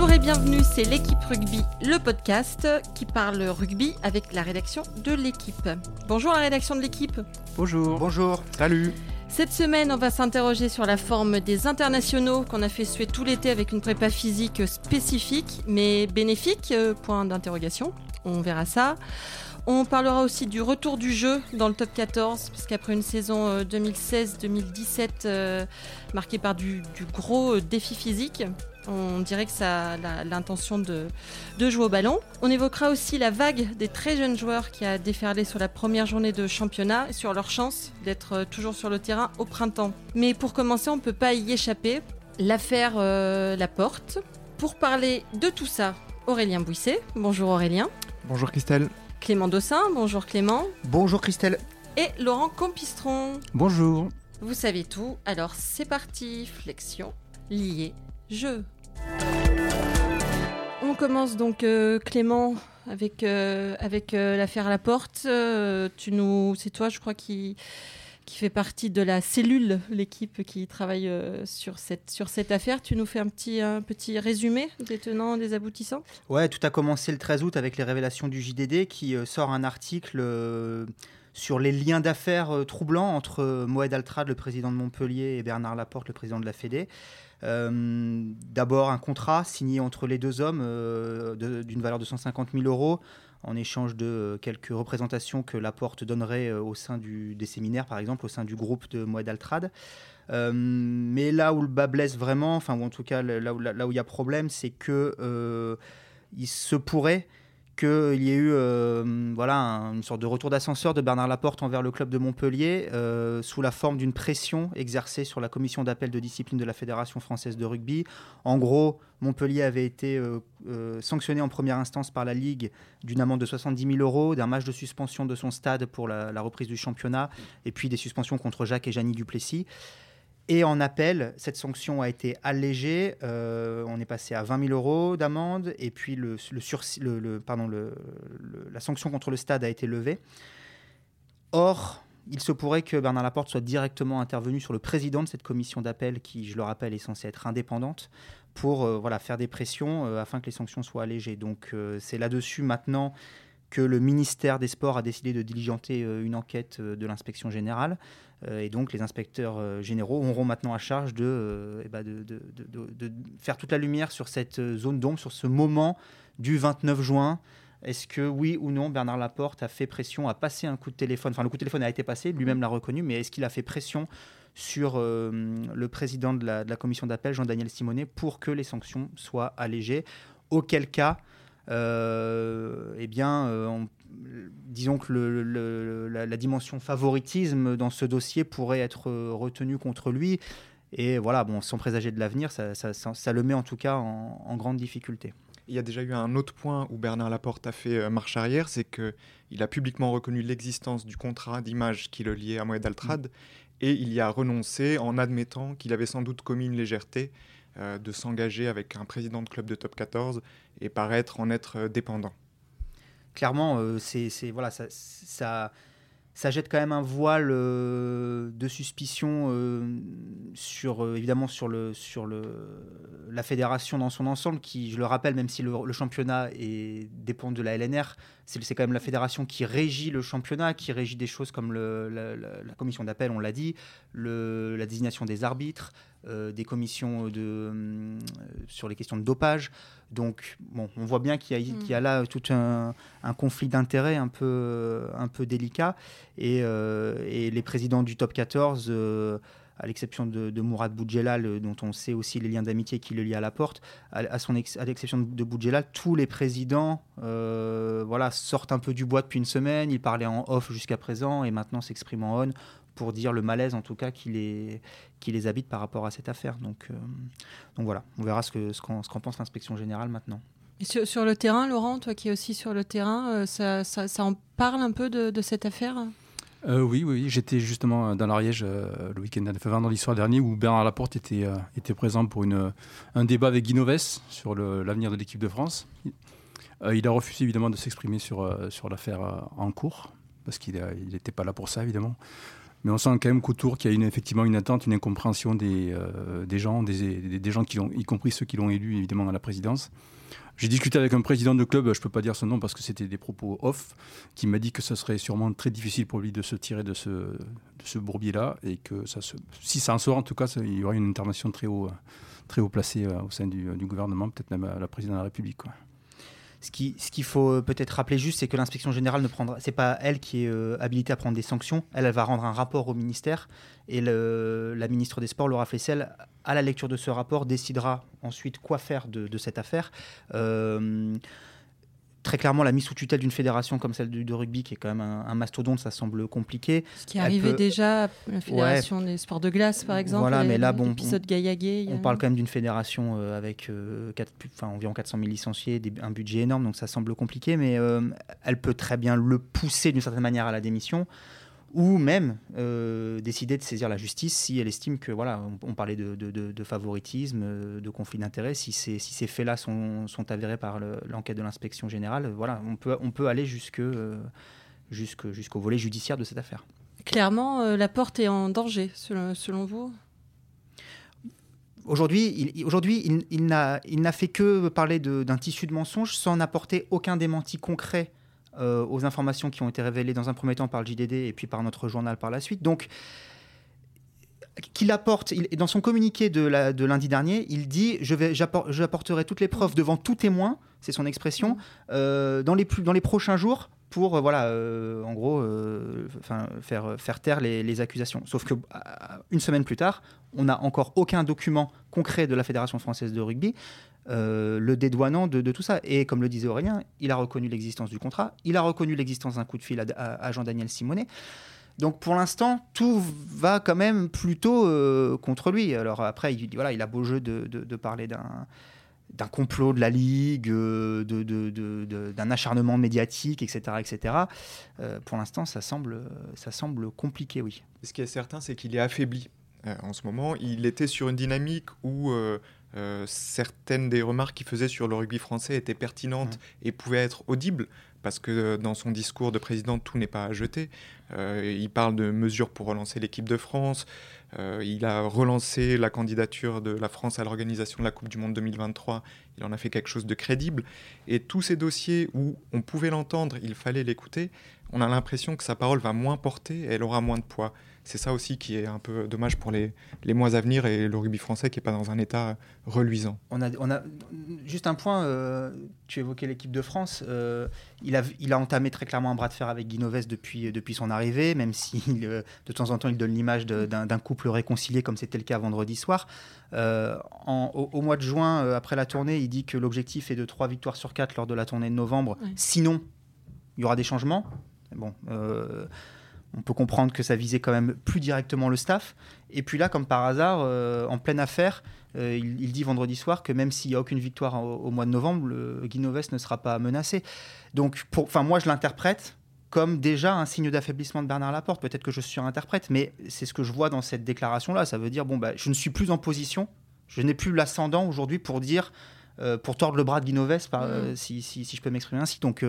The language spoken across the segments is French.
Bonjour et bienvenue, c'est l'équipe rugby, le podcast qui parle rugby avec la rédaction de l'équipe. Bonjour la rédaction de l'équipe. Bonjour. Bonjour. Salut. Cette semaine, on va s'interroger sur la forme des internationaux qu'on a fait suer tout l'été avec une prépa physique spécifique mais bénéfique, euh, point d'interrogation. On verra ça. On parlera aussi du retour du jeu dans le top 14, puisqu'après une saison euh, 2016-2017 euh, marquée par du, du gros euh, défi physique, on dirait que ça a la- l'intention de, de jouer au ballon. On évoquera aussi la vague des très jeunes joueurs qui a déferlé sur la première journée de championnat et sur leur chance d'être euh, toujours sur le terrain au printemps. Mais pour commencer, on ne peut pas y échapper. L'affaire euh, Laporte. Pour parler de tout ça, Aurélien Bouisset. Bonjour Aurélien. Bonjour Christelle. Clément Dossin. Bonjour Clément. Bonjour Christelle. Et Laurent Compistron. Bonjour. Vous savez tout, alors c'est parti, flexion, lié, jeu. On commence donc euh, Clément avec, euh, avec euh, l'affaire Laporte. Euh, tu nous, c'est toi, je crois, qui, qui fait partie de la cellule, l'équipe qui travaille sur, cette, sur cette affaire. Tu nous fais un petit, un petit résumé des tenants, des aboutissants? Ouais, tout a commencé le 13 août avec les révélations du JDD qui sort un article sur les liens d'affaires euh, troublants entre euh, Moed Altrad, le président de Montpellier, et Bernard Laporte, le président de la Fédé. Euh, D'abord un contrat signé entre les deux hommes d'une valeur de 150 000 euros en échange de quelques représentations que Laporte donnerait au sein des séminaires, par exemple, au sein du groupe de Moed Altrad. Mais là où le bas blesse vraiment, enfin, ou en tout cas là où, il y a problème, c'est que il se pourrait qu'il y ait eu euh, voilà, un- une sorte de retour d'ascenseur de Bernard Laporte envers le club de Montpellier euh, sous la forme d'une pression exercée sur la commission d'appel de discipline de la Fédération française de rugby. En gros, Montpellier avait été euh, sanctionné en première instance par la Ligue d'une amende de 70 000 euros, d'un match de suspension de son stade pour la, la reprise du championnat, et puis des suspensions contre Jacques et Janie Duplessis. Et en appel, cette sanction a été allégée. euh, on est passé à 20 000 euros d'amende. Et puis, la sanction contre le stade a été levée. Or, il se pourrait que Bernard Laporte soit directement intervenu sur le président de cette commission d'appel, qui, je le rappelle, est censée être indépendante, pour euh, voilà, faire des pressions euh, afin que les sanctions soient allégées. Donc, c'est là-dessus maintenant que le ministère des Sports a décidé de diligenter euh, une enquête euh, de l'inspection générale. Euh, et donc, les inspecteurs généraux auront maintenant à charge de, eh ben, de, faire toute la lumière sur cette zone d'ombre, sur ce moment du 29 juin. Est-ce que oui ou non Bernard Laporte a fait pression, a passé un coup de téléphone? Enfin, le coup de téléphone a été passé, lui-même l'a reconnu, mais est-ce qu'il a fait pression sur le président de la, de la commission d'appel, Jean-Daniel Simonet, pour que les sanctions soient allégées? Auquel cas, eh bien, euh, on- disons que le- le- la, la dimension favoritisme dans ce dossier pourrait être euh, retenue contre lui. Et voilà, bon, sans présager de l'avenir, ça, ça- ça- ça le met en tout cas en, en grande difficulté. Il y a déjà eu un autre point où Bernard Laporte a fait euh, marche arrière, c'est qu'il a publiquement reconnu l'existence du contrat d'image qui le liait à Moed Altrad et il y a renoncé en admettant qu'il avait sans doute commis une légèreté euh, de s'engager avec un président de club de top 14 et paraître en être euh, dépendant. clairement, euh, c'est voilà, ça, jette quand même un voile de suspicion sur évidemment sur le sur le la fédération dans son ensemble, qui, je le rappelle, même si le, championnat dépend de la LNR, c'est quand même la fédération qui régit le championnat, qui régit des choses comme la, commission d'appel, on l'a dit, la désignation des arbitres, euh, des commissions de, euh, sur les questions de dopage. Donc, bon, on voit bien qu'il y, a- y a là tout un, un conflit d'intérêts un peu, un peu délicat. Et, euh, et les présidents du top 14, euh, à l'exception de, de Mourad Boudjelal, dont on sait aussi les liens d'amitié qui le lient à la porte, à, à l'exception de Boudjelal, tous les présidents voilà, sortent un peu du bois depuis une semaine. Ils parlaient en off jusqu'à présent et maintenant s'expriment en on pour dire le malaise en tout cas qui les, qui les habite par rapport à cette affaire. Donc, euh, donc voilà, on verra ce qu'en ce qu'en- ce qu'en pense l'inspection générale maintenant. Et sur, sur le terrain, Laurent, toi qui es aussi sur le terrain, euh, ça, ça, ça en parle un peu de, de cette affaire? Euh, oui, oui, oui. j'étais justement dans l'Ariège euh, le week-end, enfin, vendredi soir dernier, où Bernard Laporte était, euh, était présent pour une, un débat avec Guy Novès sur le- l'avenir de l'équipe de France. Euh, il a refusé évidemment de s'exprimer sur, euh, sur l'affaire euh, en cours, parce qu'il n'était pas là pour ça, évidemment. Mais on sent quand même qu'autour, qu'il y a une, effectivement une attente, une incompréhension des, des gens, des, gens qui l'ont, y compris ceux qui l'ont élu évidemment à la présidence. J'ai discuté avec un président de club, je ne peux pas dire son nom parce que c'était des propos off, qui m'a dit que ce serait sûrement très difficile pour lui de se tirer de ce, de ce bourbier-là et que si ça en sort, en tout cas, il y aura une intervention très haut, très haut placée euh, au sein du, gouvernement, peut-être même à la présidence de la République. Ce qu'il ce faut euh, peut-être rappeler juste, c'est que l'inspection générale ne prendra, c'est pas elle qui est euh, habilitée à prendre des sanctions. Elle, elle va rendre un rapport au ministère et la ministre des Sports, Laura Flessel, à la lecture de ce rapport, décidera ensuite quoi faire de, de cette affaire. Euh, très clairement, la mise sous tutelle d'une fédération comme celle de rugby, qui est quand même un, un, mastodonte, ça semble compliqué. Ce qui arrivait peut... déjà à la fédération ouais. des sports de glace, par exemple. Voilà, mais là, bon, l'épisode. On, on parle quand même d'une fédération euh, avec euh, 4, enfin, environ 400 000 licenciés, des, un budget énorme, donc ça semble compliqué, mais euh, elle peut très bien le pousser d'une certaine manière à la démission ou même euh, décider de saisir la justice si elle estime que, voilà, on, on parlait de, de, favoritisme, euh, de conflit d'intérêts, si, si, ces faits-là sont, sont, avérés par l'enquête le, de l'inspection générale, voilà, on peut, on peut aller jusque, euh, jusqu'au jusqu volet judiciaire de cette affaire. Clairement, euh, la porte est en danger, selon, selon vous? Aujourd'hui, il, aujourd'hui, il, il n'a fait que parler d'un tissu de mensonges sans apporter aucun démenti concret euh, aux informations qui ont été révélées dans un premier temps par le JDD et puis par notre journal par la suite. Donc, qu'il apporte, dans son communiqué de, la, de, lundi dernier, il dit j'apporterai toutes les preuves devant tout témoin, c'est son expression, euh, dans, les plus, dans les prochains jours pour euh, voilà euh, en gros euh, faire, faire taire les, accusations. Sauf que une semaine plus tard, on n'a encore aucun document concret de la Fédération française de rugby le dédouanant de, tout ça. Et comme le disait Aurélien, il a reconnu l'existence du contrat, il a reconnu l'existence d'un coup de fil à, Jean-Daniel Simonet. Donc pour l'instant, tout va quand même plutôt contre lui. Alors après, il, a beau jeu de parler d'un d'un complot de la Ligue, euh, d'un de, acharnement médiatique, etc. etc. Euh, pour l'instant, ça semble, ça semble compliqué, oui. Ce qui est certain, c'est qu'il est affaibli. Euh, en ce moment, il était sur une dynamique où euh, certaines des remarques qu'il faisait sur le rugby français étaient pertinentes mmh. et pouvaient être audibles, parce que dans son discours de président, tout n'est pas à jeter. Euh, il parle de mesures pour relancer l'équipe de France. Euh, il a relancé la candidature de la France à l'organisation de la Coupe du Monde 2023. Il en a fait quelque chose de crédible. Et tous ces dossiers où on pouvait l'entendre, il fallait l'écouter, on a l'impression que sa parole va moins porter et elle aura moins de poids c'est ça aussi qui est un peu dommage pour les, les mois à venir et le rugby français qui n'est pas dans un état reluisant. On a, on a juste un point, euh, tu évoquais l'équipe de France, euh, il, a, il a entamé très clairement un bras de fer avec Guinoves depuis, depuis son arrivée, même si euh, de temps en temps il donne l'image d'un couple réconcilié comme c'était le cas vendredi soir. Euh, en, au, au, mois de juin, euh, après la tournée, il dit que l'objectif est de 3 victoires sur 4 lors de la tournée de novembre. Sinon, il y aura des changements. Bon, euh, on peut comprendre que ça visait quand même plus directement le staff. Et puis là, comme par hasard, euh, en pleine affaire, euh, il, il, dit vendredi soir que même s'il n'y a aucune victoire au, au, mois de novembre, le Guinoves ne sera pas menacé. Donc, enfin, moi, je l'interprète comme déjà un signe d'affaiblissement de Bernard Laporte. Peut-être que je suis interprète, mais c'est ce que je vois dans cette déclaration-là. Ça veut dire, bon, bah, je ne suis plus en position, je n'ai plus l'ascendant aujourd'hui pour dire, euh, pour tordre le bras de Guinoves, par, mmh. si, si, si, je peux m'exprimer ainsi. Donc,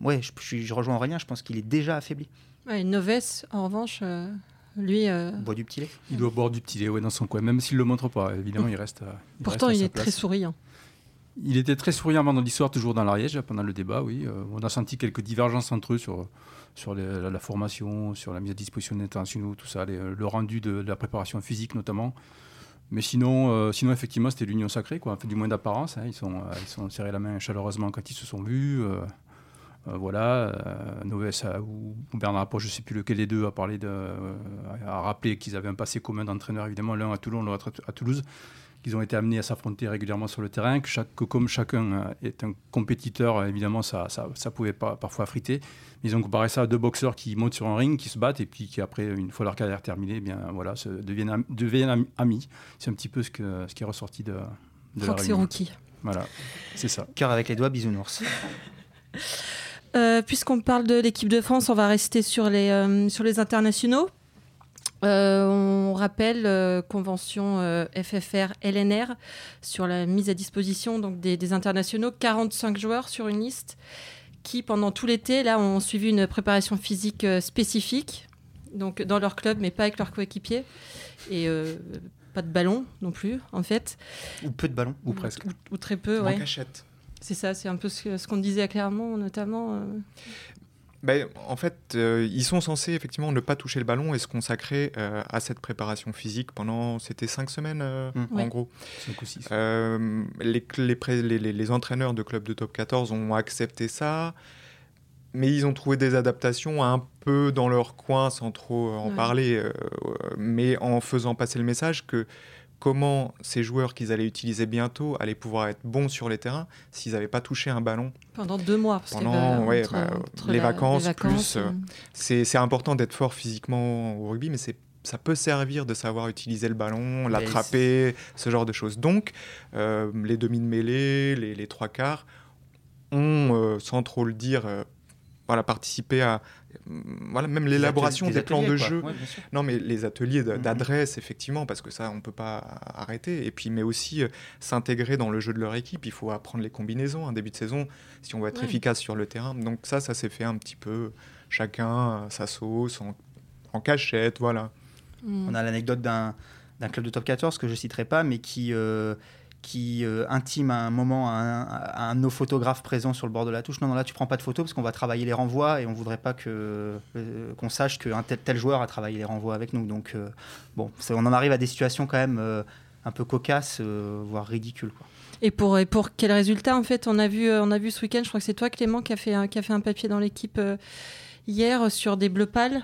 ouais, je, je, je rejoins Aurélien, je pense qu'il est déjà affaibli. Ouais, Noves, en revanche, euh, lui. Euh... boit du petit lait. Il doit boire du petit lait ouais, dans son coin, même s'il ne le montre pas. Évidemment, il reste. Il Pourtant, reste il est place. très souriant. Il était très souriant vendredi soir, toujours dans l'Ariège, pendant le débat, oui. Euh, on a senti quelques divergences entre eux sur, sur les, la, la, formation, sur la mise à disposition internationaux, tout ça, les, le rendu de, de, la préparation physique notamment. Mais sinon, euh, sinon effectivement, c'était l'union sacrée, quoi. Enfin, du moins d'apparence. Hein. Ils, sont, euh, ils sont serrés la main chaleureusement quand ils se sont vus. Euh, euh, voilà, euh, Noves ou, ou, Bernard Laporte, je ne sais plus lequel des deux, a parlé de, euh, a rappelé qu'ils avaient un passé commun d'entraîneur, évidemment, l'un à Toulon, l'autre à Toulouse, qu'ils ont été amenés à s'affronter régulièrement sur le terrain, que, chaque, que comme chacun est un compétiteur, évidemment, ça, ça, ça pouvait pas, parfois friter. Mais ils ont comparé ça à deux boxeurs qui montent sur un ring, qui se battent, et puis qui, après, une fois leur carrière terminée, eh bien, voilà, se, deviennent, deviennent amis. C'est un petit peu ce, que, ce qui est ressorti de, de Fox la Rookie. Voilà, c'est ça. Cœur avec les doigts, bisounours. Euh, Puisqu'on parle de l'équipe de France, on va rester sur les, euh, sur les internationaux. Euh, on rappelle euh, convention euh, FFR LNR sur la mise à disposition donc des, des, internationaux, 45 joueurs sur une liste qui pendant tout l'été là ont suivi une préparation physique euh, spécifique donc dans leur club, mais pas avec leurs coéquipiers. Et euh, pas de ballon non plus, en fait. Ou peu de ballons. Ou presque. Ou, très peu, En ouais. cachette. C'est ça, c'est un peu ce, qu'on disait à Clermont, notamment. euh. Ben, en fait, euh, ils sont censés effectivement ne pas toucher le ballon et se consacrer euh, à cette préparation physique pendant, c'était cinq semaines euh, Mm. en Ouais. gros. 5 ou 6. Euh, les, les, pré- les- les- les entraîneurs de clubs de top 14 ont accepté ça, mais ils ont trouvé des adaptations un peu dans leur coin sans trop en Ouais. parler, mais en faisant passer le message que comment ces joueurs qu'ils allaient utiliser bientôt allaient pouvoir être bons sur les terrains s'ils n'avaient pas touché un ballon. Pendant deux mois. Parce que, Pendant, bah, ouais, entre- bah, entre les la- vacances, les plus, euh, euh, C'est c'est important d'être fort physiquement au rugby, mais c'est ça peut servir de savoir utiliser le ballon, l'attraper, ce genre de choses. Donc, euh, les demi de mêlée, les, les trois quarts ont, euh, sans trop le dire, euh, voilà, participé à euh, voilà, même l'élaboration des, plans de jeu. Non, mais les ateliers de- Mhm. d'adresse, effectivement, parce que ça, on peut pas arrêter. Et puis, mais aussi euh, s'intégrer dans le jeu de leur équipe. Il faut apprendre les combinaisons, un début de saison, si on veut être Ouais. efficace sur le terrain. Donc ça, ça s'est fait un petit peu chacun à sa sauce, en, en cachette, voilà. mm. On a l'anecdote d'un d'un club de top 14 que je citerai pas, mais qui, euh, qui euh, intime à un moment à un, un de nos photographes présents sur le bord de la touche. Non, non, là, tu prends pas de photos parce qu'on va travailler les renvois et on voudrait pas que euh, qu'on sache qu'un tel, tel joueur a travaillé les renvois avec nous. Donc, euh, bon, on en arrive à des situations quand même euh, un peu cocasses, euh, voire ridicules. Quoi. Et pour, et pour quel résultat en fait on a vu euh, on a vu ce week-end je crois que c'est toi Clément qui a fait un, qui a fait un papier dans l'équipe euh, hier euh, sur des bleus pâles.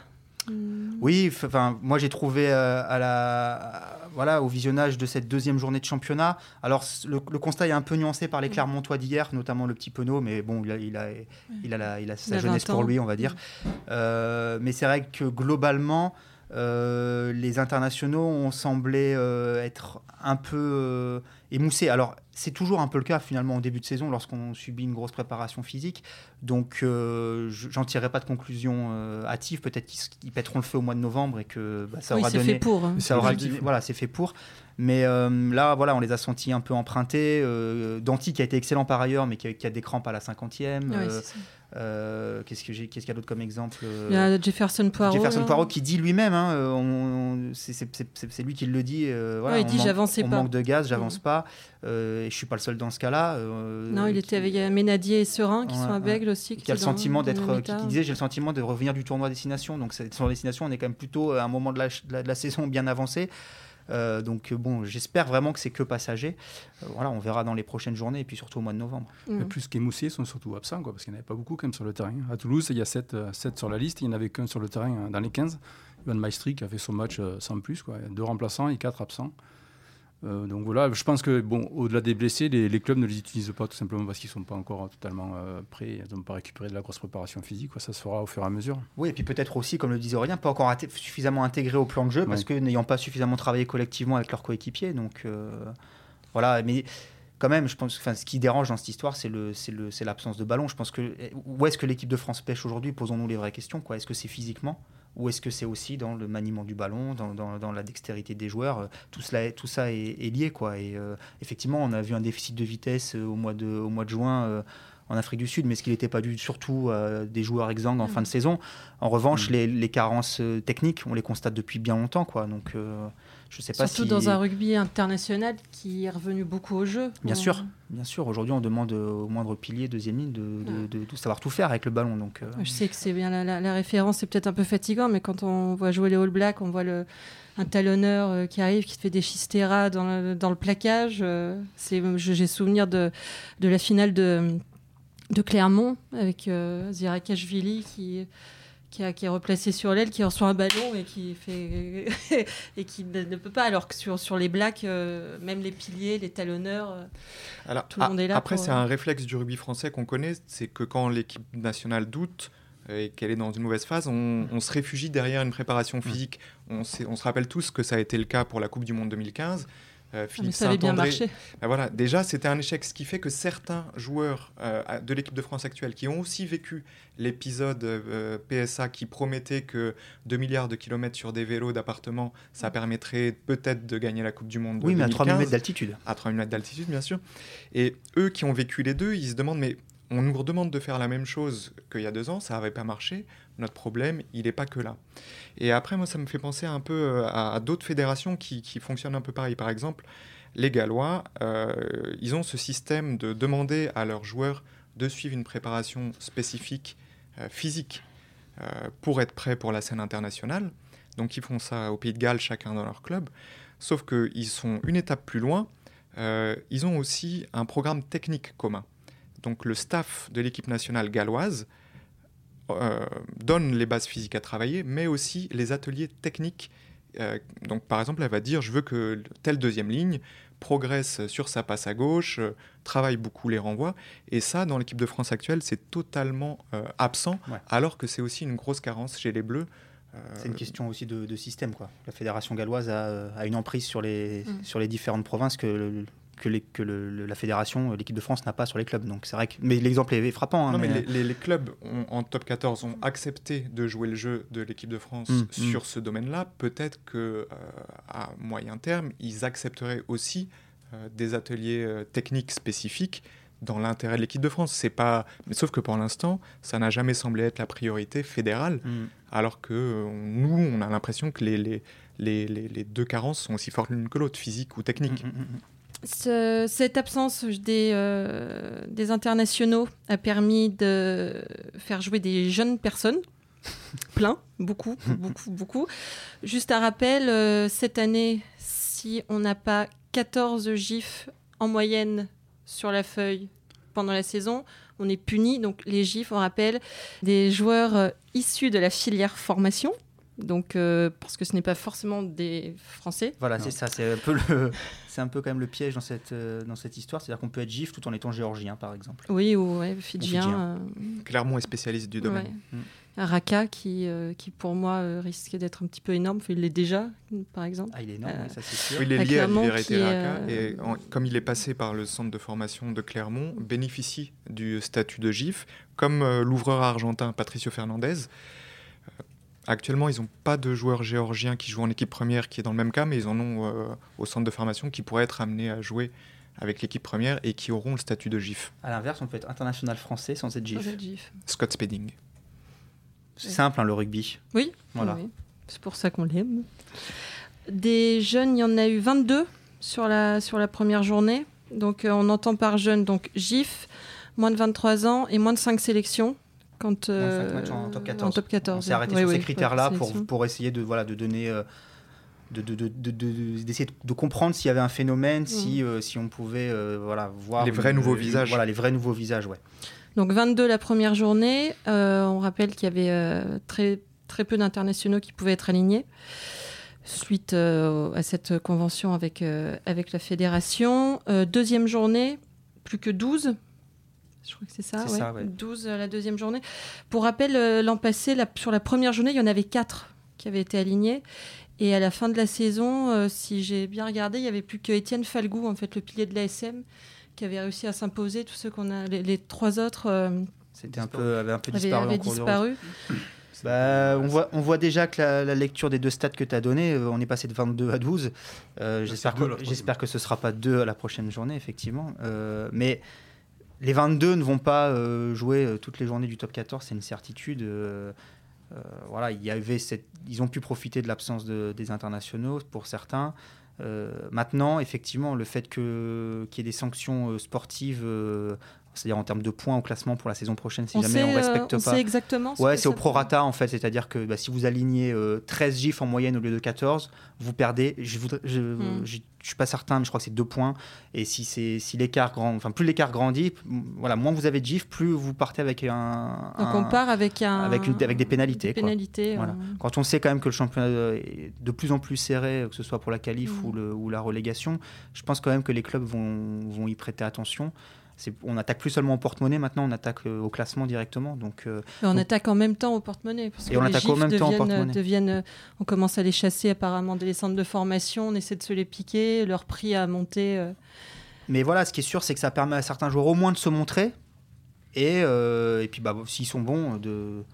Mm. Oui, enfin, moi j'ai trouvé euh, à la, à- voilà, au visionnage de cette deuxième journée de championnat. Alors le, le constat est un peu nuancé par les Mm. Clermontois d'hier, notamment le petit Penaud, mais bon, il a, il a, il a, la- il a sa jeunesse 20 pour lui, on va dire. Euh, mais c'est vrai que globalement, euh, les internationaux ont semblé euh, être un peu euh, émoussés. Alors, c'est toujours un peu le cas finalement au début de saison lorsqu'on subit une grosse préparation physique. Donc, euh, je- j'en tirerai pas de conclusion euh, hâtive. Peut-être qu'ils pèteront le feu au mois de novembre et que bah, ça oui, aura c'est donné. fait pour. hein. Ça aura donné- voilà, c'est fait pour. Mais euh, là, voilà, on les a sentis un peu empruntés. Euh, Danti qui a été excellent par ailleurs, mais qui a, qui a des crampes à la 50e. Ouais, Euh, euh, Qu'est-ce qu'il y a d'autre comme exemple Euh, Il y a Jefferson Poirot. Jefferson là. Poirot qui dit lui-même, hein, on- on- c'est- lui qui le dit. voilà, Ouais, il on dit, j'avançais on pas. manque de gaz, j'avance Mhm. pas. et je suis pas le seul dans ce cas-là. Non, il qui- était avec Ménadier et Serein qui Ouais, sont à ouais. Bègle aussi. qui a le sentiment d'être, qui, disait j'ai le sentiment de revenir du tournoi destination. Donc c'est- sur destination, on est quand même plutôt à un moment de la, de la, de la saison bien avancé. Euh, donc euh, bon, j'espère vraiment que c'est que passager. Euh, voilà, on verra dans les prochaines journées et puis surtout au mois de novembre. Mais plus qu'émoussés, sont surtout absents, quoi, parce qu'il n'y en avait pas beaucoup quand même sur le terrain. À Toulouse, il y a 7, sur la liste, il n'y en avait qu'un sur le terrain euh, dans les 15. Ivan Maestri qui a fait son match euh, sans plus, quoi. Il y a deux remplaçants et quatre absents. Euh, donc voilà, je pense que bon, au-delà des blessés, les, les clubs ne les utilisent pas tout simplement parce qu'ils ne sont pas encore totalement euh, prêts, ils n'ont pas récupéré de la grosse préparation physique. Quoi. Ça se fera au fur et à mesure. Oui, et puis peut-être aussi, comme le disait Aurélien, pas encore suffisamment intégré au plan de jeu parce Ouais. que n'ayant pas suffisamment travaillé collectivement avec leurs coéquipiers. Donc euh, voilà, mais quand même, je pense, enfin, ce qui dérange dans cette histoire, c'est le, c'est le, c'est l'absence de ballon. Je pense que où est-ce que l'équipe de France pêche aujourd'hui? Posons-nous les vraies questions. Quoi. Est-ce que c'est physiquement? Ou est-ce que c'est aussi dans le maniement du ballon, dans, dans- dans la dextérité des joueurs Euh, Tout, cela, est- tout ça est, est lié. Quoi. Et euh, effectivement, on a vu un déficit de vitesse euh, au mois de, au mois de juin. euh, en Afrique du Sud, mais ce qui n'était pas dû surtout euh, des joueurs exsangues en fin de saison. En revanche, Mm. les, les carences techniques, on les constate depuis bien longtemps, quoi. Donc, euh, je sais pas Surtout si. dans un rugby international qui est revenu beaucoup au jeu. Bien On- sûr, bien sûr. Aujourd'hui, on demande au moindre pilier, deuxième ligne, de, de- Ouais. de- de savoir tout faire avec le ballon. Donc, euh, Je sais que c'est bien la, la- la référence, c'est peut-être un peu fatigant, mais quand on voit jouer les All Blacks, on voit le, un talonneur euh, qui arrive, qui te fait des chisteras dans le, dans le plaquage. euh, j'ai souvenir de, de la finale de, de Clermont avec Zirakashvili qui, qui, a- qui est replacé sur l'aile, qui reçoit un ballon et qui, fait, et qui ne, ne peut pas. Alors que sur, sur les Blacks, euh, même les piliers, les talonneurs. euh, Alors, Tout le monde est là Après, pour, c'est euh, un réflexe du rugby français qu'on connaît, c'est que quand l'équipe nationale doute euh, et qu'elle est dans une mauvaise phase, on, on se réfugie derrière une préparation physique. On, sait- on se rappelle tous que ça a été le cas pour la Coupe du Monde 2015. Euh, mais Philippe ça avait bien Saint-André- marché. Ben voilà, déjà, c'était un échec, ce qui fait que certains joueurs euh, de l'équipe de France actuelle qui ont aussi vécu l'épisode euh, PSA qui promettait que 2 milliards de kilomètres sur des vélos d'appartement, ça permettrait peut-être de gagner la Coupe du Monde. oui, mais à 2015 3000 mètres d'altitude. à 3000 mètres d'altitude, bien sûr. Et eux qui ont vécu les deux, ils se demandent, mais on nous redemande de faire la même chose qu'il y a deux ans, ça n'avait pas marché. Notre problème, il n'est pas que là. Et après, moi, ça me fait penser un peu euh, à, d'autres fédérations qui, fonctionnent un peu pareil. Par exemple, les Gallois, euh, ils ont ce système de demander à leurs joueurs de suivre une préparation spécifique euh, physique pour être prêts pour la scène internationale. Donc, ils font ça au Pays de Galles, chacun dans leur club. Sauf qu'ils sont une étape plus loin. ils ont aussi un programme technique commun donc le staff de l'équipe nationale galloise euh, donne les bases physiques à travailler, mais aussi les ateliers techniques. Euh, donc par exemple, elle va dire, je veux que telle deuxième ligne progresse sur sa passe à gauche, euh, travaille beaucoup les renvois. Et ça, dans l'équipe de France actuelle, c'est totalement absent, alors que c'est aussi une grosse carence chez les Bleus. C'est une question aussi de, système. Quoi. La fédération galloise a, une emprise sur les, mm. sur les différentes provinces que le, que, les, que la fédération, l'équipe de France n'a pas sur les clubs. Donc c'est vrai que, mais l'exemple est frappant. Hein, non, mais, Les, clubs en top 14 ont accepté de jouer le jeu de l'équipe de France mm, mm. sur ce domaine-là. Peut-être que euh, à moyen terme, ils accepteraient aussi euh, des ateliers euh, techniques spécifiques dans l'intérêt de l'équipe de France. C'est pas, mais sauf que pour l'instant, ça n'a jamais semblé être la priorité fédérale, mm. alors que nous, on a l'impression que les, les, les, les, deux carences sont aussi fortes l'une que l'autre, physique ou technique cette absence des, euh, des internationaux a permis de faire jouer des jeunes personnes. Plein, beaucoup, beaucoup, beaucoup. Juste un rappel, euh, cette année, si on n'a pas 14 gifs en moyenne sur la feuille pendant la saison, on est puni. Donc les gifs, on rappelle, des joueurs euh, issus de la filière formation, donc euh, parce que ce n'est pas forcément des Français. Voilà, c'est ça, c'est un peu le, c'est un peu quand même le piège dans cette euh, dans cette histoire, c'est-à-dire qu'on peut être gif tout en étant géorgien, par exemple. Oui, ou ouais, fidjien. Euh... Clermont est spécialiste du domaine. Ouais. Mm. Raka qui, euh, qui pour moi risque d'être un petit peu énorme, il l'est déjà par exemple. Ah, il est énorme, ça c'est sûr. Oui, il est lié à l'université Raka et comme il est passé par le centre de formation de Clermont, bénéficie du statut de GIF, comme l'ouvreur argentin Patricio Fernandez. Actuellement, ils n'ont pas de joueurs géorgiens qui jouent en équipe première qui est dans le même cas, mais ils en ont euh, au centre de formation qui pourraient être amenés à jouer avec l'équipe première et qui auront le statut de GIF. À l'inverse, on peut être international français sans être GIF. Scott Spedding. C'est simple, hein, le rugby. Oui, voilà. c'est pour ça qu'on l'aime. Des jeunes, il y en a eu 22 sur la, sur la première journée. Donc euh, on entend par jeunes donc GIF, moins de 23 ans et moins de 5 sélections quand euh, en top 14. En top 14 on s'est arrêté sur ces critères-là pour, pour essayer de, voilà, de donner. Euh, d'essayer de, de, de, comprendre s'il y avait un phénomène, si, mm. euh, si on pouvait voilà, voir... Les vrais nouveaux visages. Voilà, les vrais nouveaux visages, ouais. Donc 22 la première journée. on rappelle qu'il y avait très, très peu d'internationaux qui pouvaient être alignés suite à cette convention avec, avec la fédération. deuxième journée, plus que 12 je crois que c'est ça, ouais. 12 euh, la deuxième journée. Pour rappel, euh, l'an passé, sur la première journée, il y en avait 4 qui avaient été alignés. Et à la fin de la saison, euh, si j'ai bien regardé, il n'y avait plus que Étienne Falgou, en fait, le pilier de l'ASM, qui avait réussi à s'imposer. Tous ceux qu'on a, les, trois autres, c'était un peu, avaient un peu disparu. Bah, on, voit, on voit déjà que la, lecture des deux stats que tu as donné, on est passé de 22 à 12. J'espère que, que ce ne sera pas 2 à la prochaine journée, effectivement. mais les 22 ne vont pas euh, jouer euh, toutes les journées du top 14, c'est une certitude. Euh, voilà, il y avait ils ont pu profiter de l'absence des internationaux pour certains. maintenant, effectivement, le fait qu'il y ait des sanctions sportives c'est-à-dire en termes de points au classement pour la saison prochaine si jamais on respecte on pas. Sait exactement. ouais, c'est au prorata en fait, c'est-à-dire que bah, si vous alignez 13 gifs en moyenne au lieu de 14, vous perdez. Je voudrais, je, hmm. je suis pas certain, mais je crois que c'est deux points. Et si c'est si l'écart grand, enfin plus l'écart grandit, voilà, moins vous avez de GIF, plus vous partez avec un. Donc on part avec un. Avec, une, avec des pénalités. pénalités. Voilà. Quand on sait quand même que le championnat est de plus en plus serré, que ce soit pour la qualif mm. ou, le, ou la relégation, je pense quand même que les clubs vont, vont y prêter attention on attaque plus seulement au porte-monnaie maintenant, on attaque euh, au classement directement. Donc, euh, on attaque en même temps au porte-monnaie. et on attaque en même temps au porte-monnaie. Deviennent, euh, on commence à les chasser apparemment des centres de formation, on essaie de se les piquer, leur prix a monté. Mais voilà, ce qui est sûr, c'est que ça permet à certains joueurs au moins de se montrer et, et puis bah, s'ils sont bons, de,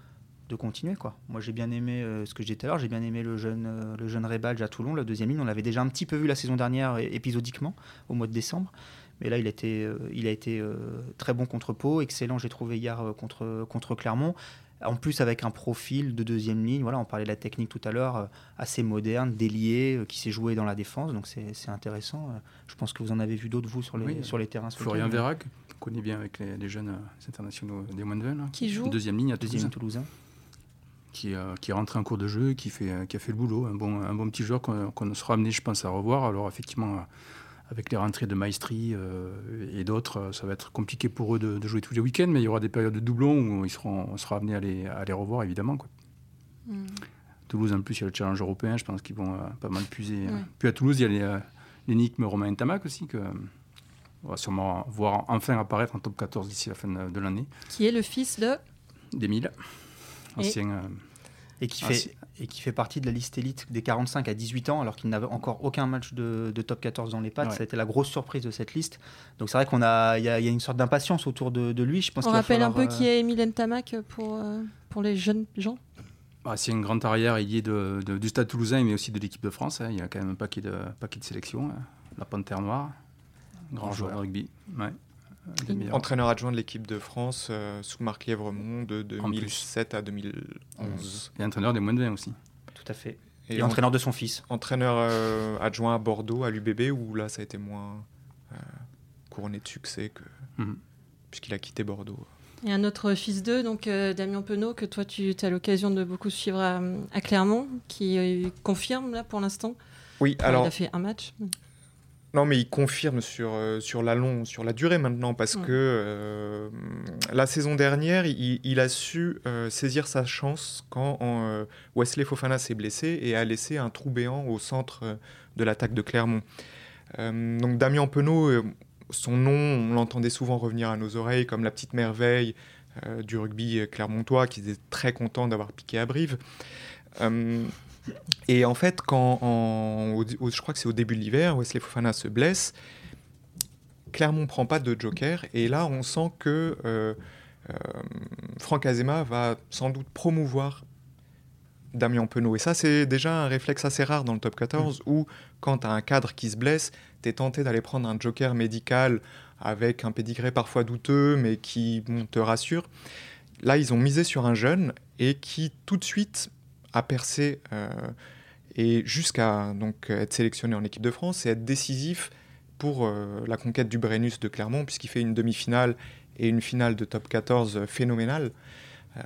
de continuer. Quoi. Moi j'ai bien aimé ce que disais tout à l'heure, j'ai bien aimé le jeune, le jeune Rebalge à Toulon, la deuxième ligne. On l'avait déjà un petit peu vu la saison dernière épisodiquement, au mois de décembre. Mais là, il, était, il a été très bon contre Pau, excellent, j'ai trouvé hier contre, contre Clermont. En plus, avec un profil de deuxième ligne, voilà, on parlait de la technique tout à l'heure, assez moderne, délié, qui s'est joué dans la défense, donc c'est intéressant. Je pense que vous en avez vu d'autres, vous, sur les, sur les terrains. Florian Vérac, connaît bien avec les, jeunes internationaux des moins de 20. Qui joue Deuxième ligne à Deuxième Toulousain qui, euh, qui est rentré en cours de jeu, qui, fait, qui a fait le boulot. Un bon, un bon petit joueur qu'on sera amené, je pense, à revoir. Alors, effectivement, euh, avec les rentrées de Maestri euh, et d'autres, ça va être compliqué pour eux de, jouer tous les week-ends, mais il y aura des périodes de doublons où ils seront, on sera amené à les, à les revoir, évidemment. Quoi. Hmm. Toulouse, en plus, il y a le challenge européen, je pense qu'ils vont pas mal puiser. Puis à Toulouse, il y a l'énigme Romain Tamac aussi, que on va sûrement voir enfin apparaître en top 14 d'ici la fin de, l'année. Qui est le fils de D'Emile, ancien. Et qui, ah, fait, et qui fait partie de la liste élite des 45 à 18 ans, alors qu'il n'avait encore aucun match de, top 14 dans les pattes. Ça a été la grosse surprise de cette liste. Donc c'est vrai qu'on a, il y, a une sorte d'impatience autour de, lui. Je pense On rappelle un peu qui est Emile Tamac pour, euh, pour les jeunes gens? Bah, c'est un grand arrière, il est de, du Stade Toulousain, mais aussi de l'équipe de France. Hein. Il y a quand même un paquet de, paquet de sélections. Hein. La Panthère Noire, grand joueur de rugby. Ouais. Entraîneur adjoint de l'équipe de France euh, sous Marc Lièvremont de 2007 à 2011. Et entraîneur des moins de 20 aussi. Tout à fait. Et, entraîneur de son fils. Entraîneur euh, adjoint à Bordeaux, à l'UBB, où là ça a été moins euh, couronné de succès que mhm. puisqu'il a quitté Bordeaux. Et un autre fils d'eux, donc Damien Penaud, que toi tu as l'occasion de beaucoup suivre à, à Clermont, qui confirme là pour l'instant. Oui, alors. Il a fait un match. Non, mais il confirme sur, euh, sur la long, sur la durée maintenant, parce que euh, la saison dernière, il, a su euh, saisir sa chance quand Wesley Fofana s'est blessé et a laissé un trou béant au centre de l'attaque de Clermont. donc Damien Penaud, son nom, on l'entendait souvent revenir à nos oreilles comme la petite merveille du rugby clermontois, qui était très content d'avoir piqué à Brive. Et en fait, quand je crois que c'est au début de l'hiver, Wesley Fofana se blesse, Clermont prend pas de joker, et là on sent que euh, euh, Franck Azema va sans doute promouvoir Damien Penaud. Et ça, c'est déjà un réflexe assez rare dans le top 14, mm. où quand tu as un cadre qui se blesse, tu es tenté d'aller prendre un joker médical avec un pédigré parfois douteux, mais qui te rassure. Là, ils ont misé sur un jeune et qui tout de suite à percer euh, et jusqu'à donc être sélectionné en équipe de France et être décisif pour euh, la conquête du Brennus de Clermont, puisqu'il fait une demi-finale et une finale de top 14 phénoménale. Euh,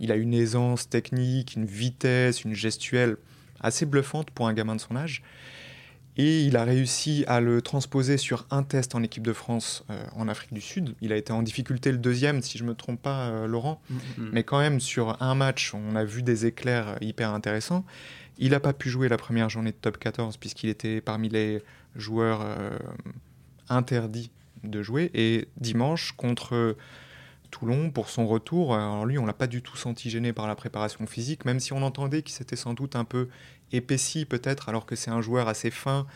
il a une aisance technique, une vitesse, une gestuelle assez bluffante pour un gamin de son âge. Et il a réussi à le transposer sur un test en équipe de France euh, en Afrique du Sud. Il a été en difficulté le deuxième, si je ne me trompe pas, euh, Laurent. Mm, mm, mm. Mais quand même, sur un match, on a vu des éclairs hyper intéressants. Il n'a pas pu jouer la première journée de top 14 puisqu'il était parmi les joueurs euh, interdits de jouer. Et dimanche, contre Toulon, pour son retour, alors lui, on l'a pas du tout senti gêné par la préparation physique, même si on entendait qu'il s'était sans doute un peu épaissi peut-être, alors que c'est un joueur assez fin.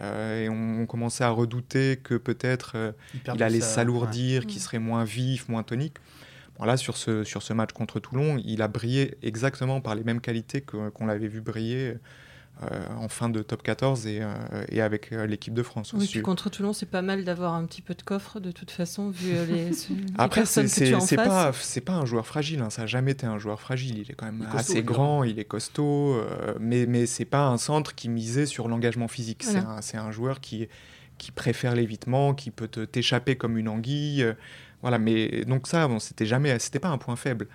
Euh, et on, commençait à redouter que peut-être euh, il, allait s'alourdir, qu'il serait moins vif, moins tonique. Bon, là, sur ce, sur ce match contre Toulon, il a brillé exactement par les mêmes qualités qu'on l'avait vu briller euh, en fin de top 14 et, euh, et avec euh, l'équipe de France. Oui, puis contre Toulon, c'est pas mal d'avoir un petit peu de coffre de toute façon, vu les, Après, personnes que tu as en face. Pas, c'est pas un joueur fragile, hein, ça n'a jamais été un joueur fragile. Il est quand même assez grand, il est costaud, mais, mais c'est pas un centre qui misait sur l'engagement physique. C'est un, un, joueur qui, qui préfère l'évitement, qui peut t'échapper comme une anguille. voilà, mais donc ça, bon, c'était jamais, c'était pas un point faible.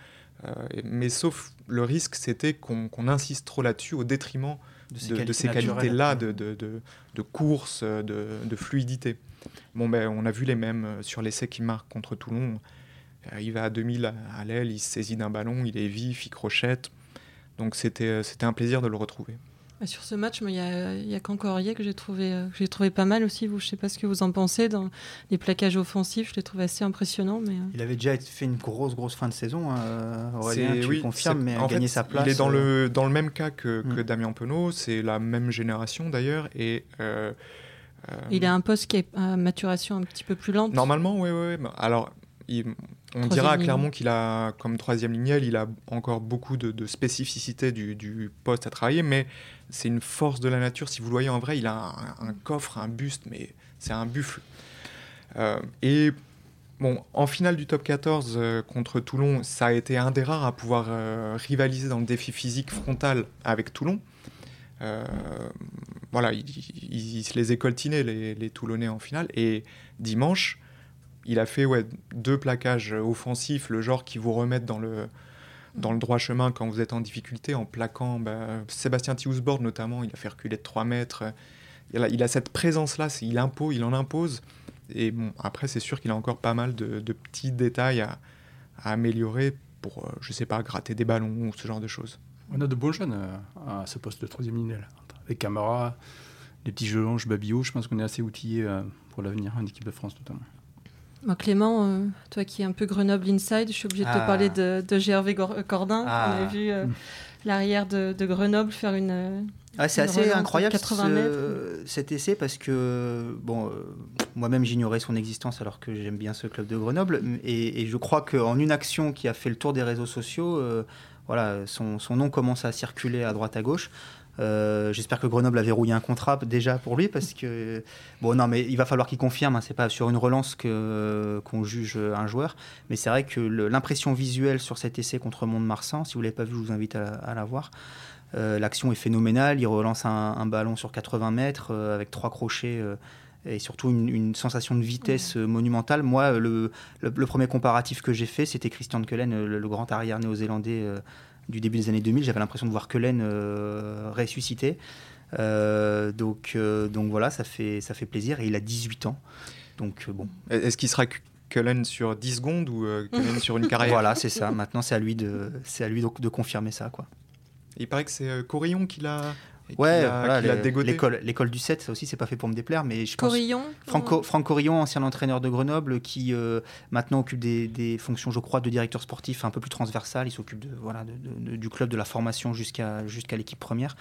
mais sauf le risque, c'était qu'on insiste trop là-dessus au détriment de ces, qualités-là de, de, de, course, de, fluidité. Bon, ben, on a vu les mêmes euh, sur l'essai qui marque contre Toulon. Euh, il va à 2000 à l'aile, il se saisit d'un ballon, il est vif, il crochette. Donc c'était euh, un plaisir de le retrouver. Bah, sur ce match, il y a, y a qu'Encorier que j'ai trouvé, euh, j'ai trouvé pas mal aussi. Vous, je sais pas ce que vous en pensez dans les plaquages offensifs. Je l'ai trouvé assez impressionnant. Mais euh. il avait déjà fait une grosse grosse fin de saison. Hein, Aurélien, tu oui, confirmes, mais a gagné sa place. Il est dans le euh. dans le même cas que, que mm. Damien Penaud. C'est la même génération d'ailleurs et. il a un poste qui est à maturation un petit peu plus lente. Normalement, oui, oui. Alors, on dira clairement qu'il a, comme troisième lignel, il a encore beaucoup de, de spécificité du, du, poste à travailler, mais c'est une force de la nature. Si vous le voyez en vrai, il a un, coffre, un buste, mais c'est un buffle. et Bon, en finale du top 14 contre Toulon, ça a été un des rares à pouvoir rivaliser dans le défi physique frontal avec Toulon. voilà, ils, se les écoltinaient, les, les Toulonnais en finale. Et dimanche, il a fait ouais, deux plaquages offensifs, le genre qui vous remettent dans le, dans le droit chemin quand vous êtes en difficulté, en plaquant bah, Sébastien Tiusbord notamment, il a fait reculer de 3 mètres. Il a, cette présence-là, il, il en impose. Et bon, après, c'est sûr qu'il a encore pas mal de, petits détails à, améliorer pour, euh, je sais pas, gratter des ballons ou ce genre de choses. On a de bons jeunes euh, à ce poste de troisième ligne. Les Camara, les petits Jelonges, Babillot, je pense qu'on est assez outillés euh, pour l'avenir en équipe de France notamment. Clément, euh, toi qui es un peu Grenoble Inside, je suis obligé de te ah. parler de, de GRV Cordin. Ah. On a vu euh, mm. l'arrière de, Grenoble faire une. Euh, c'est assez incroyable cet essai parce que bon, moi-même j'ignorais son existence alors que j'aime bien ce club de Grenoble et, je crois qu'en une action qui a fait le tour des réseaux sociaux, voilà, son, son, nom commence à circuler à droite à gauche. Euh, j'espère que Grenoble a verrouillé un contrat déjà pour lui parce que bon non mais il va falloir qu'il confirme. Hein, c'est pas sur une relance qu'on juge un joueur, mais c'est vrai que l'impression visuelle sur cet essai contre Mont-de-Marsan, si vous l'avez pas vu, je vous invite à, la voir. Euh, l'action est phénoménale. Il relance un, ballon sur 80 mètres euh, avec trois crochets et surtout une, sensation de vitesse monumentale. Moi, le, premier comparatif que j'ai fait, c'était Christian Kellen, le, le grand arrière néo-zélandais du début des années 2000. J'avais l'impression de voir Kellen euh, ressusciter. Euh, donc, euh, donc voilà, ça fait, ça fait plaisir. Et il a 18 ans. Donc bon. Est-ce qu'il sera Cullen sur 10 secondes ou Cullen sur une carrière? Voilà, c'est ça. Maintenant, c'est à lui de, c'est à lui de, de confirmer ça, quoi. Il paraît que c'est Corillon qui l'a ouais, l'école, l'école du 7, ça aussi, c'est pas fait pour me déplaire, mais je pense. Corillon Franco, Franck Corillon, ancien entraîneur de Grenoble, qui euh, maintenant occupe des, fonctions, je crois, de directeur sportif un peu plus transversal. Il s'occupe de, voilà, du club, de la formation jusqu'à jusqu'à l'équipe première.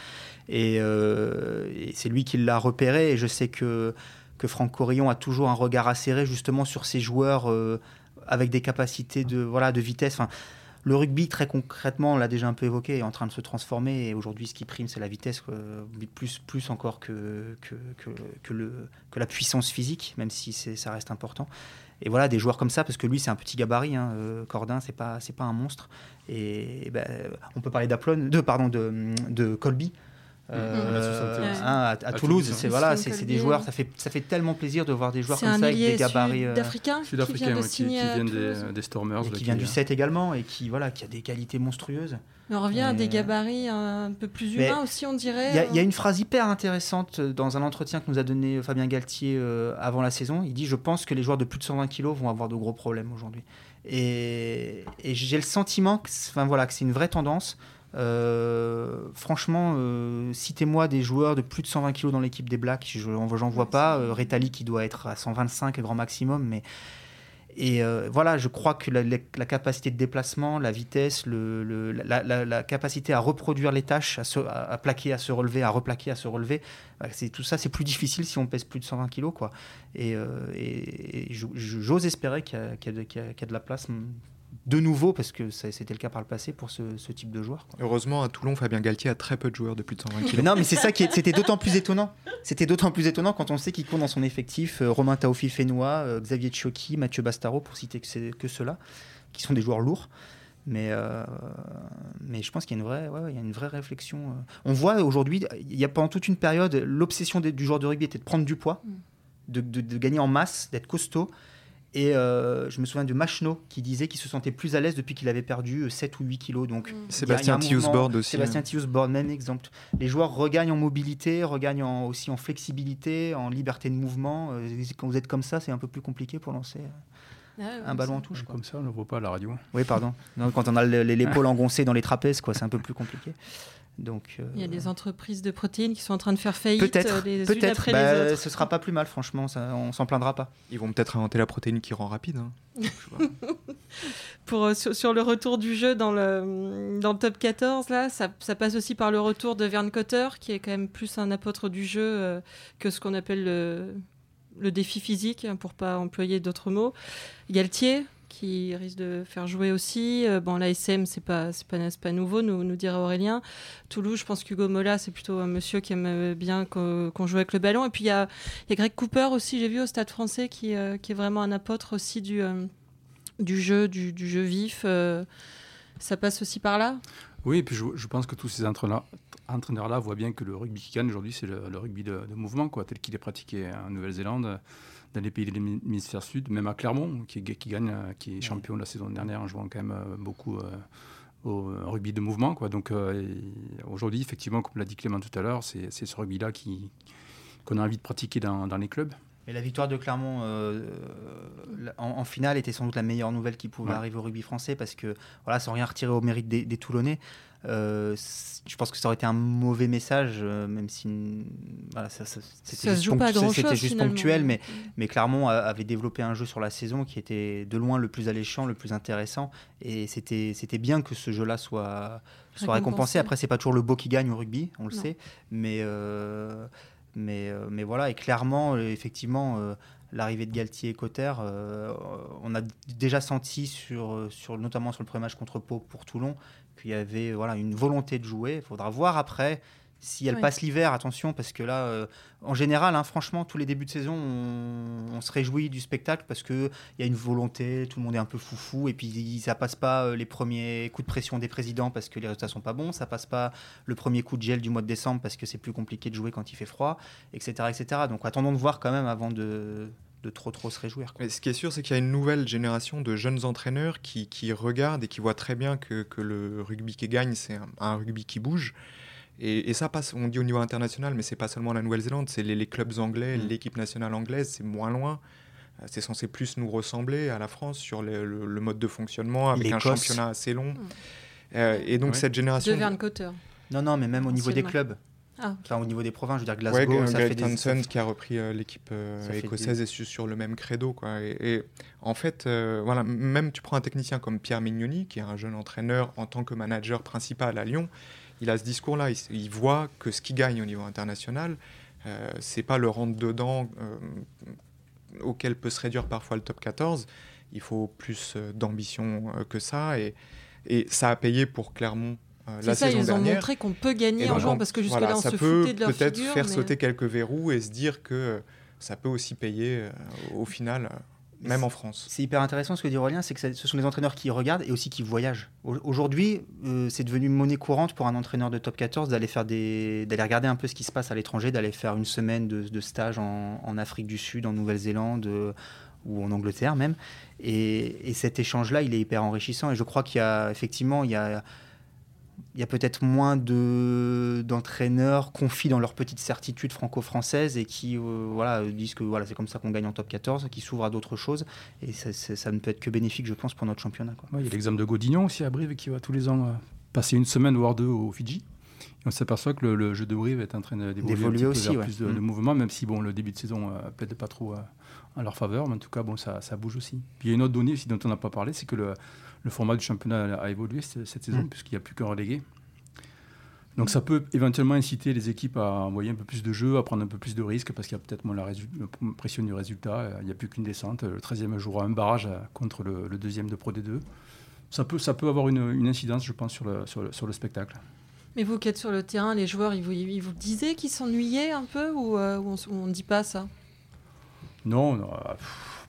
Euh, et, c'est lui qui l'a repéré. Et je sais que, que Franck Corillon a toujours un regard acéré justement sur ses joueurs euh, avec des capacités de, voilà, de vitesse. Enfin, le rugby, très concrètement, on l'a déjà un peu évoqué, est en train de se transformer. Et aujourd'hui, ce qui prime, c'est la vitesse, plus, plus encore que, que, le, que la puissance physique, même si ça reste important. Et voilà, des joueurs comme ça, parce que lui, c'est un petit gabarit. Hein, euh, Cordin, c'est pas, pas un monstre. Et, ben, on peut parler de, pardon, de, de Colby. Euh, hein, à, Toulouse, c'est voilà, c'est des joueurs. Ça fait ça fait tellement plaisir de voir des joueurs comme ça avec des gabarits euh, sud-africains qui, viennent des, des, Stormers, et qui vient du 7 également et qui voilà, qui a des qualités monstrueuses. on revient à des gabarits un peu plus humains aussi, on dirait. Il y, a une phrase hyper intéressante dans un entretien que nous a donné Fabien Galtier euh, avant la saison. Il dit Je pense que les joueurs de plus de 120 kg vont avoir de gros problèmes aujourd'hui. Et, et j'ai le sentiment que, enfin, voilà, que c'est une vraie tendance. Euh, franchement, euh, citez-moi des joueurs de plus de 120 kg dans l'équipe des Blacks. Je n'en vois pas. Euh, Retali qui doit être à 125 grand maximum, mais et voilà, je crois que la, capacité de déplacement, la vitesse, la, capacité à reproduire les tâches, à, plaquer, à se relever, à replaquer, à se relever, c'est tout ça, c'est plus difficile si on pèse plus de 120 kg, quoi. Et, j'ose espérer qu'il y, a de la place de nouveau, parce que c'était le cas par le passé pour ce, type de joueur. Heureusement, à Toulon, Fabien Galtier a très peu de joueurs de plus de 120 kg. non, mais c'est ça qui c'était d'autant plus étonnant. C'était d'autant plus étonnant quand on sait qu'il compte dans son effectif euh, Romain Taofi Fénois, euh, Xavier Tchioki, Mathieu Bastaro, pour citer que, que ceux-là, qui sont des joueurs lourds. Mais, euh, mais je pense qu'il y a une vraie, il y a une vraie réflexion. On voit aujourd'hui, il y a pendant toute une période, l'obsession du joueur de rugby était de prendre du poids, mm. de, de gagner en masse, d'être costaud. Et euh, je me souviens de Machno qui disait qu'il se sentait plus à l'aise depuis qu'il avait perdu 7 euh, ou 8 kilos. Donc, mm. Sébastien Tiusbord aussi. Sébastien Tiusbord, même exemple. Les joueurs regagnent en mobilité, regagnent aussi en flexibilité, en liberté de mouvement. Euh, quand vous êtes comme ça, c'est un peu plus compliqué pour lancer. Ah un ballon en touche. Comme ça, on ne voit pas à la radio. Oui, pardon. quand on a l'épaule engoncée dans les trapèzes, quoi, c'est un peu plus compliqué. Donc, euh, Il y a des entreprises de protéines qui sont en train de faire faillite peut-être, euh, les peut-être, après bah, les autres. Ce sera pas plus mal, franchement, ça, on s'en plaindra pas. Ils vont peut-être inventer la protéine qui rend rapide. Hein. Pour, euh, sur, le retour du jeu dans le, dans le top 14, là, ça, ça, passe aussi par le retour de Verne Cotter, qui est quand même plus un apôtre du jeu que ce qu'on appelle le, le défi physique, hein, pour pas employer d'autres mots. Galtier, qui risque de faire jouer aussi. Euh, bon, la SM, c'est pas, c'est pas, pas nouveau, nous, nous dirait Aurélien. Toulouse, je pense qu'Hugo Mola, c'est plutôt un monsieur qui aime bien qu'on, joue avec le ballon. Et puis il y a, y a, Greg Cooper aussi, j'ai vu au Stade français, qui, qui est vraiment un apôtre aussi du, du jeu, du, du, jeu vif. ça passe aussi par là? Oui, et puis je, je pense que tous ces entraîneurs, entraîneur-là voit bien que le rugby qui gagne aujourd'hui, c'est le, rugby de, mouvement, quoi, tel qu'il est pratiqué en Nouvelle-Zélande, dans les pays de l'hémisphère sud, même à Clermont, qui, qui, gagne, qui est champion la saison dernière en jouant quand même euh, beaucoup euh, au rugby de mouvement. Quoi. Donc euh, aujourd'hui, effectivement, comme l'a dit Clément tout à l'heure, c'est ce rugby-là qu'on a envie de pratiquer dans, les clubs. Et la victoire de Clermont en, finale était sans doute la meilleure nouvelle qui pouvait arriver au rugby français parce que, voilà, sans rien retirer au mérite des, des Toulonnais, euh, je pense que ça aurait été un mauvais message, euh, même si voilà, ça, c'était juste, ponctuel, mais, mais Clermont avait développé un jeu sur la saison qui était de loin le plus alléchant, le plus intéressant, et c'était bien que ce jeu-là soit, soit récompensé. Après, c'est pas toujours le beau qui gagne au rugby, on le sait, mais, euh, mais, mais voilà, et clairement, effectivement l'arrivée de Galtier et Cotter, on a déjà senti, sur, sur, notamment sur le premier match contre Pau pour Toulon, qu'il y avait voilà, une volonté de jouer. Il faudra voir après si elle passe l'hiver, attention, parce que là, euh, en général, hein, franchement, tous les débuts de saison, on, se réjouit du spectacle parce qu'il y a une volonté, tout le monde est un peu foufou, et puis ça passe pas euh, les premiers coups de pression des présidents parce que les résultats sont pas bons, ça passe pas le premier coup de gel du mois de décembre parce que c'est plus compliqué de jouer quand il fait froid, etc. etc. Donc attendons de voir quand même avant de, de trop trop se réjouir. Mais ce qui est sûr, c'est qu'il y a une nouvelle génération de jeunes entraîneurs qui, qui, regardent et qui voient très bien que, que le rugby qui gagne, c'est un, rugby qui bouge. Et, et, ça passe, on dit au niveau international, mais c'est pas seulement la Nouvelle-Zélande, c'est les, clubs anglais, mm. l'équipe nationale anglaise, c'est moins loin. Euh, c'est censé plus nous ressembler à la France sur le, le, mode de fonctionnement avec un championnat assez long. Mm. Euh, et donc cette génération. De Verne Cotter. Non, non, mais même au niveau des clubs. Ah, enfin, au niveau des provinces, je veux dire Glasgow, ça fait des... qui a repris euh, l'équipe euh, écossaise et sur le même credo. Quoi. Et, en fait, euh, voilà, même tu prends un technicien comme Pierre Mignoni, qui est un jeune entraîneur en tant que manager principal à Lyon, il a ce discours-là. Il, voit que ce qui gagne au niveau international, c'est pas le rentre-dedans auquel peut se réduire parfois le top 14. Il faut plus d'ambition que ça. Et, et ça a payé pour Clermont la ça, ils ont montré qu'on peut gagner en jouant parce que jusque-là, on se foutait de leur peut-être faire sauter quelques verrous et se dire que ça peut aussi payer euh, au final. Euh, même en France. C'est hyper intéressant ce que dit Aurélien, c'est que ce sont les entraîneurs qui regardent et aussi qui voyagent. Aujourd'hui, c'est devenu monnaie courante pour un entraîneur de top 14 d'aller faire des, d'aller regarder un peu ce qui se passe à l'étranger, d'aller faire une semaine de, stage en, en, Afrique du Sud, en Nouvelle-Zélande ou en Angleterre même. Et, et cet échange-là, il est hyper enrichissant. Et je crois qu'il y a effectivement, il y a il y a peut-être moins de, d'entraîneurs confient dans leur petite certitude franco-française et qui euh, voilà, disent que voilà, c'est comme ça qu'on gagne en top 14, qui s'ouvrent à d'autres choses. Et ça, ça, ne peut être que bénéfique, je pense, pour notre championnat. il y a l'exemple de Godignon aussi à Brive qui va tous les ans euh, passer une semaine, voire deux au Fidji. Et on s'aperçoit que le, jeu de Brive est en train d'évoluer aussi, plus de, mm. mouvement, même si bon, le début de saison euh, peut-être pas trop en leur faveur, mais en tout cas, bon, ça, ça bouge aussi. Puis il y a une autre donnée aussi dont on n'a pas parlé, c'est que le, le format du championnat a évolué cette saison, mm. puisqu'il n'y a plus qu'un relégué. Donc ça peut éventuellement inciter les équipes à envoyer un peu plus de jeux, à prendre un peu plus de risques, parce qu'il y a peut-être moins la pression du résultat. Il n'y a plus qu'une descente. Le 13e jouera un barrage euh, contre le, deuxième de Pro D2. Ça peut, ça peut avoir une, incidence, je pense, sur le, sur le, spectacle. Mais vous qui êtes sur le terrain, les joueurs, ils vous, ils vous disaient qu'ils s'ennuyaient un peu ou, euh, on ne dit pas ça? Non, non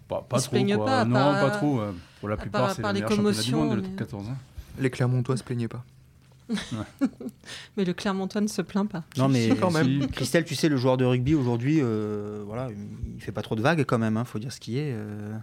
pas, pas trop. Pas, non, pas trop. Pour la plupart, c'est les commotions. Le 14, hein. Les Clermontois se plaignaient pas. mais le Clermontois ne se plaint pas. Non, mais quand même. Christelle, tu sais, le joueur de rugby aujourd'hui, euh, voilà, il fait pas trop de vagues quand même. Il hein, faut dire ce qui est. Euh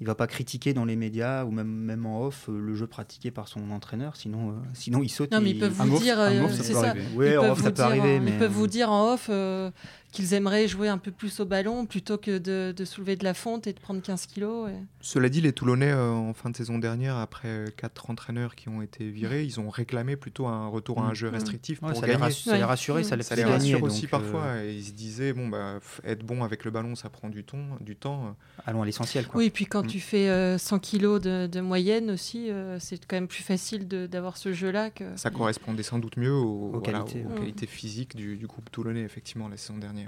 il va pas critiquer dans les médias ou même, même en off euh, le jeu pratiqué par son entraîneur, sinon, euh, sinon il saute. Non, mais ils peuvent vous dire, c'est ça. Oui, en off, ça peut arriver. Mais... Ils peuvent vous dire en off euh, qu'ils aimeraient jouer un peu plus au ballon plutôt que de, de, soulever de la fonte et de prendre 15 kilos. Cela dit, les Toulonnais, en fin de saison dernière, après quatre entraîneurs qui ont été virés, ils ont réclamé plutôt un retour à un mm. jeu restrictif pour ça gagner. ça les rassurait, ça les, ça les rassure aussi parfois. Et ils se disaient, bon, bah, être bon avec le ballon, ça prend du, ton, du temps. Allons à l'essentiel. Oui, et puis quand tu fais 100 euh, kilos de, moyenne aussi, euh, c'est quand même plus facile d'avoir ce jeu-là. Que... Ça correspondait sans doute mieux aux, qualités, physiques du, groupe toulonnais, effectivement, la saison dernière.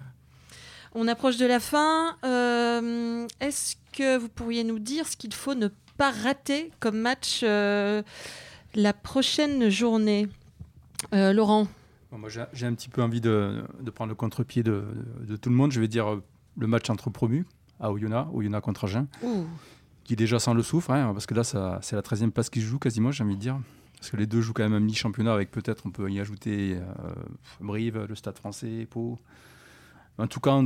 On approche de la fin. Euh, est-ce que vous pourriez nous dire ce qu'il faut ne pas rater comme match euh, la prochaine journée? Euh, Laurent Moi, j'ai un petit peu envie de, prendre le contre-pied de, tout le monde. Je vais dire le match entre promus à Oyonnax, Oyonnax contre Agen, qui déjà sent le souffle, hein, parce que là, c'est la 13e place qui se joue quasiment, j'ai envie de dire. Parce que les deux jouent quand même un mi-championnat avec peut-être, on peut y ajouter Brive, le Stade français, Pau. En tout cas,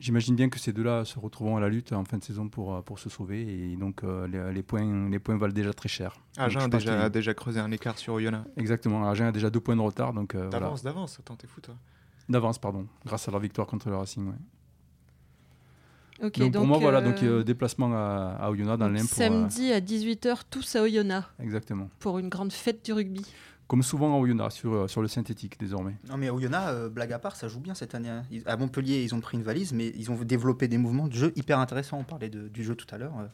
J'imagine bien que ces deux-là se retrouveront à la lutte en fin de saison pour, euh, pour se sauver et donc euh, les, points, les points valent déjà très cher. Agen a déjà, déjà creusé un écart sur Oyonnax. Exactement, Agen a déjà deux points de retard. donc euh, D'avance, d'avance, attends, t'es fou toi. D'avance, pardon, grâce à leur victoire contre le Racing. donc, pour moi, voilà, donc déplacement à, à Oyonnax dans l'Imp. Samedi à 18h, tous à Oyonnax. Exactement. Pour une grande fête du rugby. Comme souvent à Oyonnax, sur, euh, sur le synthétique désormais. Non mais à Oyonnax, euh, blague à part, ça joue bien cette année. Hein. à Montpellier, ils ont pris une valise, mais ils ont développé des mouvements de jeu hyper intéressants. On parlait du jeu tout à l'heure. Euh,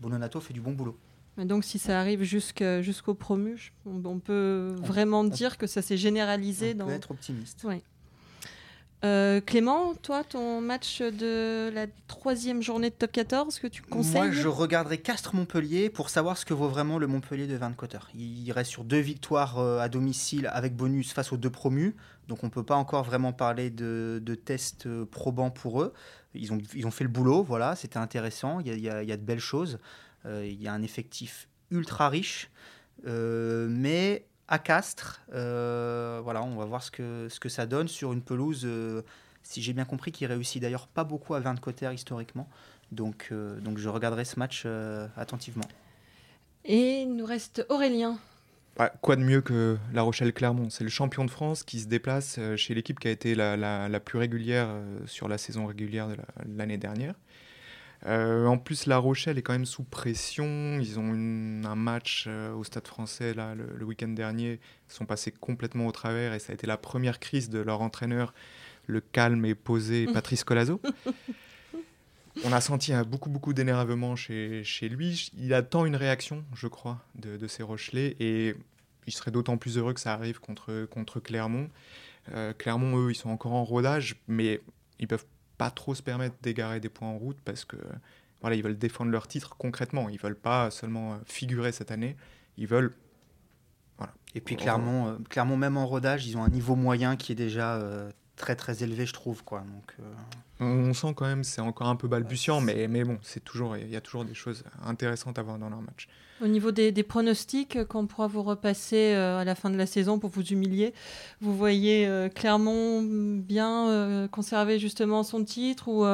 Bononato fait du bon boulot. Donc si ça arrive jusqu'au promu, on, peut vraiment dire que ça s'est généralisé. On dans... peut être optimiste. Oui. Euh, Clément, toi, ton match de la troisième journée de top 14 que tu conseilles Moi, je regarderai Castres-Montpellier pour savoir ce que vaut vraiment le Montpellier de Van Cotter. Il reste sur deux victoires euh, à domicile avec bonus face aux deux promus. Donc, on ne peut pas encore vraiment parler de, tests euh, probants pour eux. Ils ont, ils ont fait le boulot, voilà, c'était intéressant. Il y, a, de belles choses. il y a un effectif ultra riche. mais à Castres. Euh, voilà, on va voir ce que, ce que ça donne sur une pelouse, euh, si j'ai bien compris, qui réussit d'ailleurs pas beaucoup à Cotter historiquement. Donc, euh, donc je regarderai ce match attentivement. Et il nous reste Aurélien. quoi de mieux que La Rochelle-Clermont? C'est le champion de France qui se déplace chez l'équipe qui a été la, la, plus régulière sur la saison régulière de l'année dernière. Euh, en plus, La Rochelle est quand même sous pression. Ils ont un match euh, au Stade français là, le, week-end dernier. Ils sont passés complètement au travers et ça a été la première crise de leur entraîneur, le calme et posé Patrice Colazo. On a senti beaucoup, beaucoup d'énervement chez, chez, lui. Il attend une réaction, je crois, de, de ces Rochelais. Et il serait d'autant plus heureux que ça arrive contre, contre Clermont. Euh, Clermont, eux, ils sont encore en rodage, mais ils peuvent pas trop se permettre d'égarer des points en route parce que voilà, ils veulent défendre leur titre concrètement. Ils veulent pas seulement euh, figurer cette année, ils veulent. Voilà. Et puis clairement, euh, clairement, même en rodage, ils ont un niveau moyen qui est déjà euh, très très élevé, je trouve. Quoi. Donc, on, sent quand même, c'est encore un peu balbutiant, mais, mais bon, c'est toujours, il y a toujours des choses intéressantes à voir dans leur match. Au niveau des, pronostics euh, qu'on pourra vous repasser euh, à la fin de la saison pour vous humilier, vous voyez euh, clairement bien conserver justement son titre ou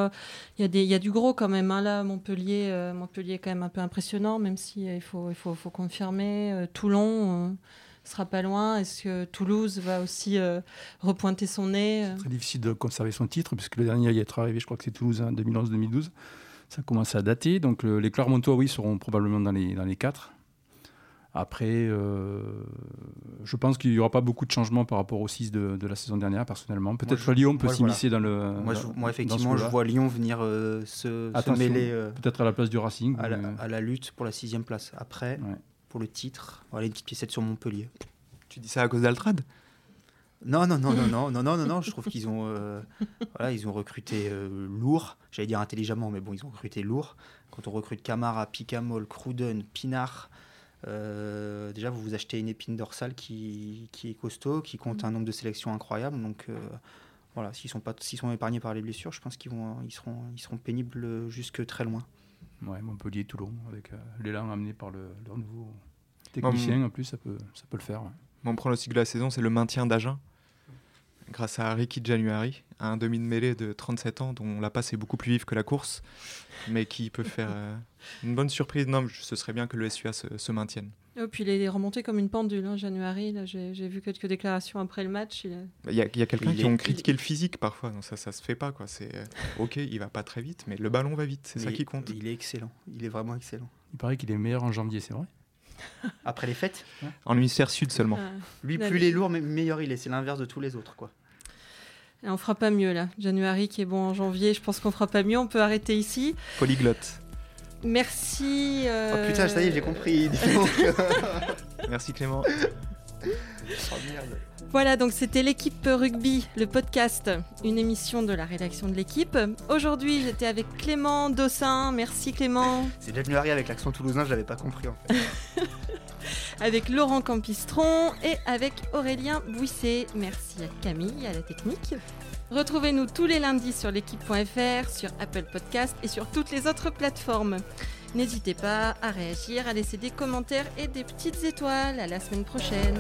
il y, y, a du gros quand même hein, là Montpellier Montpellier est quand même un peu impressionnant même si il faut il faut, faut confirmer Toulon sera pas loin Est-ce que Toulouse va aussi repointer son nez C'est très difficile de conserver son titre, puisque le dernier à y être arrivé, je crois que c'est Toulouse, 2011-2012 ça commence à dater. Donc les Clermontois, oui, seront probablement dans les, dans les quatre. Après, euh, je pense qu'il n'y aura pas beaucoup de changements par rapport aux 6 de, de la saison dernière, personnellement. Peut-être que Lyon peut s'immiscer dans le. Moi, moi effectivement, je vois Lyon venir euh, se, mêler. Euh, peut-être à la place du Racing. À, la, lutte pour la sixième place. Après, pour le titre, voilà une petite piécette sur Montpellier. Tu dis ça à cause d'Altrad? Non, non, non, non, non, non, non, non, non, je trouve qu'ils ont, euh, voilà, ils ont recruté euh, lourd. J'allais dire intelligemment, mais bon, ils ont recruté lourd. Quand on recrute Camara, Picamol, Cruden, Pinard, euh, déjà vous vous achetez une épine dorsale qui, qui est costaud, qui compte un nombre de sélections incroyable. Donc voilà, s'ils sont pas, sont épargnés par les blessures, je pense qu'ils ils seront, ils seront pénibles jusque très loin. Ouais, Montpellier, Toulon, avec l'élan amené par le, leur nouveau technicien, en plus, ça peut, ça peut le faire. Mon pronostic de la saison, c'est le maintien d'Agen grâce à Ricky Januari, un demi de mêlée de 37 ans dont la passe est beaucoup plus vive que la course, mais qui peut faire euh, une bonne surprise. Non, ce serait bien que le SUA se, maintienne. Et oh, puis il est remonté comme une pendule, hein, Januari. J'ai vu quelques déclarations après le match. Il, bah, y a, quelqu'un qui ont critiqué le physique parfois, donc ça, ça se fait pas. quoi. C'est euh, ok, il va pas très vite, mais le ballon va vite, c'est ça qui compte. Il est excellent, il est vraiment excellent. Il paraît qu'il est meilleur en janvier, c'est vrai Après les fêtes En hémisphère sud seulement. Ah. Lui, plus il est lourd, meilleur il est. C'est l'inverse de tous les autres. quoi. Et on fera pas mieux là. January qui est bon en janvier, je pense qu'on fera pas mieux. On peut arrêter ici. Polyglotte. Merci. Euh, oh putain, ça y est, j'ai compris. Merci Clément. oh merde. Voilà, donc c'était l'équipe rugby, le podcast, une émission de la rédaction de l'équipe. Aujourd'hui, j'étais avec Clément Dossin. Merci Clément. C'est déjà venu avec l'accent toulousain, je l'avais pas compris en fait. avec Laurent Campistron et avec Aurélien Bouisset. Merci à Camille, à la technique. Retrouvez-nous tous les lundis sur l'équipe.fr, sur Apple Podcast et sur toutes les autres plateformes. N'hésitez pas à réagir, à laisser des commentaires et des petites étoiles. À la semaine prochaine.